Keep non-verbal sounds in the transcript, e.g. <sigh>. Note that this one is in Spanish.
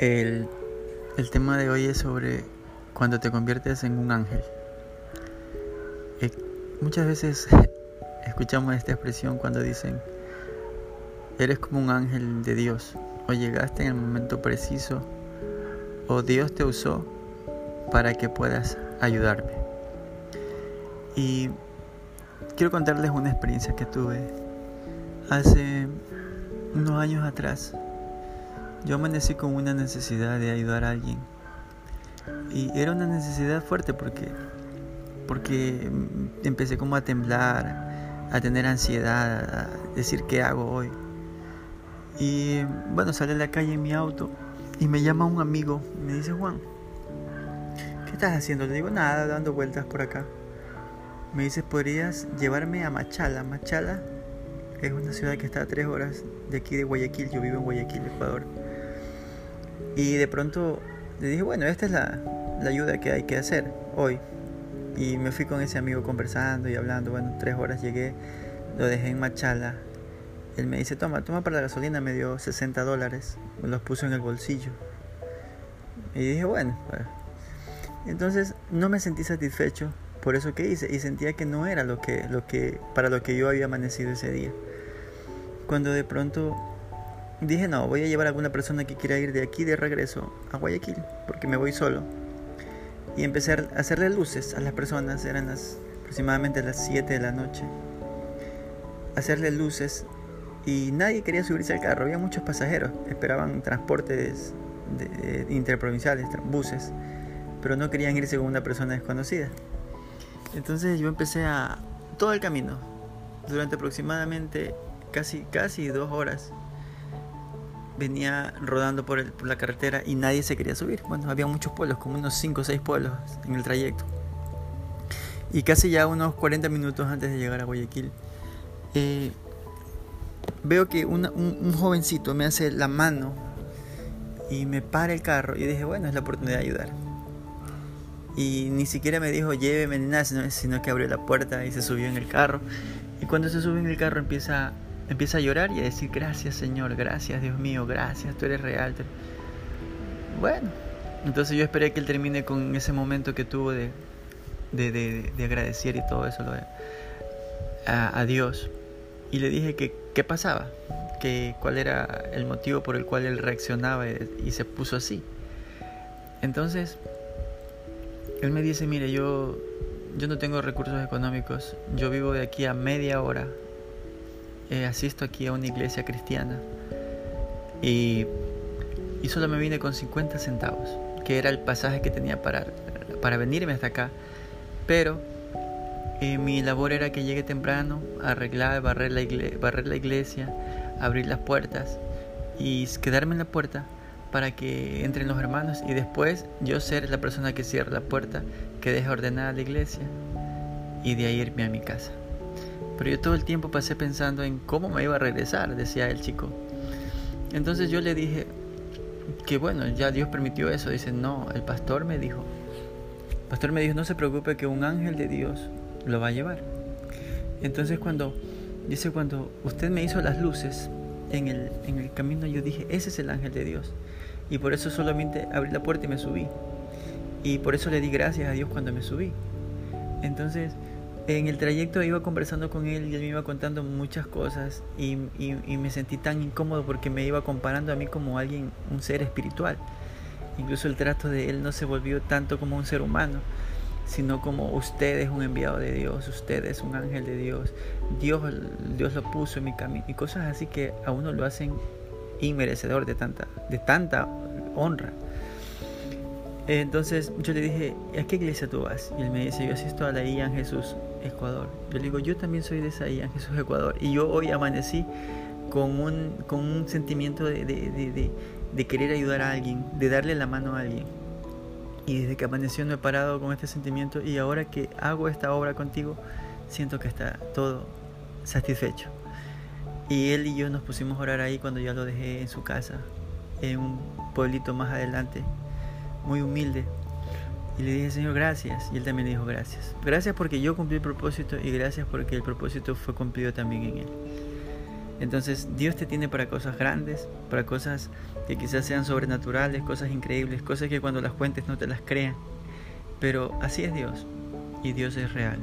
El, tema de hoy es sobre cuando te conviertes en un ángel. Eh, muchas veces <laughs> escuchamos esta expresión cuando dicen, eres como un ángel de Dios, o llegaste en el momento preciso, o Dios te usó para que puedas ayudarme. Y quiero contarles una experiencia que tuve hace unos años atrás. Yo amanecí con una necesidad de ayudar a alguien. Y era una necesidad fuerte porque, porque empecé como a temblar, a tener ansiedad, a decir qué hago hoy. Y bueno, salí a la calle en mi auto y me llama un amigo me dice, Juan, ¿qué estás haciendo? Le digo, nada, dando vueltas por acá. Me dice, ¿podrías llevarme a Machala? Machala es una ciudad que está a tres horas de aquí de Guayaquil. Yo vivo en Guayaquil, Ecuador. Y de pronto le dije, bueno, esta es la, ayuda que hay que hacer hoy. Y me fui con ese amigo conversando y hablando. Bueno, tres horas llegué, lo dejé en Machala. Él me dice, toma, toma para la gasolina, me dio 60 dólares. Los puso en el bolsillo. Y dije, bueno, pues". Entonces no me sentí satisfecho por eso que hice y sentía que no era lo que, lo que, para lo que yo había amanecido ese día. Cuando de pronto dije, no, voy a llevar a alguna persona que quiera ir de aquí de regreso a Guayaquil, porque me voy solo. Y empecé a hacerle luces a las personas, eran las, aproximadamente las 7 de la noche. Hacerle luces y nadie quería subirse al carro, había muchos pasajeros, esperaban transportes interprovinciales, buses, pero no querían irse con una persona desconocida. Entonces yo empecé a todo el camino, durante aproximadamente casi, casi dos horas venía rodando por, el, por, la carretera y nadie se quería subir. Bueno, había muchos pueblos, como unos 5 o 6 pueblos en el trayecto. Y casi ya unos 40 minutos antes de llegar a Guayaquil, eh, veo que un, un, jovencito me hace la mano y me para el carro y dije, bueno, es la oportunidad de ayudar. Y ni siquiera me dijo lléveme ni nada, sino, sino que abrió la puerta y se subió en el carro. Y cuando se sube en el carro empieza empieza a llorar y a decir gracias Señor, gracias Dios mío, gracias, tú eres real. Bueno, entonces yo esperé que él termine con ese momento que tuvo de, de, de, agradecer y todo eso a, Dios. Y le dije que qué pasaba, que cuál era el motivo por el cual él reaccionaba y se puso así. Entonces, él me dice, mire, yo, yo no tengo recursos económicos, yo vivo de aquí a media hora asisto aquí a una iglesia cristiana y, y, solo me vine con 50 centavos, que era el pasaje que tenía para, para venirme hasta acá. Pero eh, mi labor era que llegue temprano, arreglar, barrer la, barrer la iglesia, abrir las puertas y quedarme en la puerta para que entren los hermanos y después yo ser la persona que cierra la puerta, que deja ordenada la iglesia y de ahí irme a mi casa. Pero yo todo el tiempo pasé pensando en cómo me iba a regresar, decía el chico. Entonces yo le dije que bueno, ya Dios permitió eso. Dice, no, el pastor me dijo. El pastor me dijo, no se preocupe que un ángel de Dios lo va a llevar. Entonces cuando, dice, cuando usted me hizo las luces en el, en el camino, yo dije, ese es el ángel de Dios. Y por eso solamente abrí la puerta y me subí. Y por eso le di gracias a Dios cuando me subí. Entonces, en el trayecto iba conversando con él y él me iba contando muchas cosas y, me sentí tan incómodo porque me iba comparando a mí como alguien, un ser espiritual. Incluso el trato de él no se volvió tanto como un ser humano, sino como usted es un enviado de Dios, usted es un ángel de Dios, Dios, Dios lo puso en mi camino y cosas así que a uno lo hacen inmerecedor de tanta, de tanta honra. Entonces yo le dije, ¿a qué iglesia tú vas? Y él me dice, yo asisto a la IAN Jesús Ecuador. Yo le digo, yo también soy de esa IAN Jesús Ecuador. Y yo hoy amanecí con un, con un sentimiento de, de, de, querer ayudar a alguien, de darle la mano a alguien. Y desde que amaneció no he parado con este sentimiento y ahora que hago esta obra contigo, siento que está todo satisfecho. Y él y yo nos pusimos a orar ahí cuando ya lo dejé en su casa, en un pueblito más adelante muy humilde. Y le dije, Señor, gracias. Y él también le dijo, gracias. Gracias porque yo cumplí el propósito y gracias porque el propósito fue cumplido también en él. Entonces Dios te tiene para cosas grandes, para cosas que quizás sean sobrenaturales, cosas increíbles, cosas que cuando las cuentes no te las crean. Pero así es Dios y Dios es real.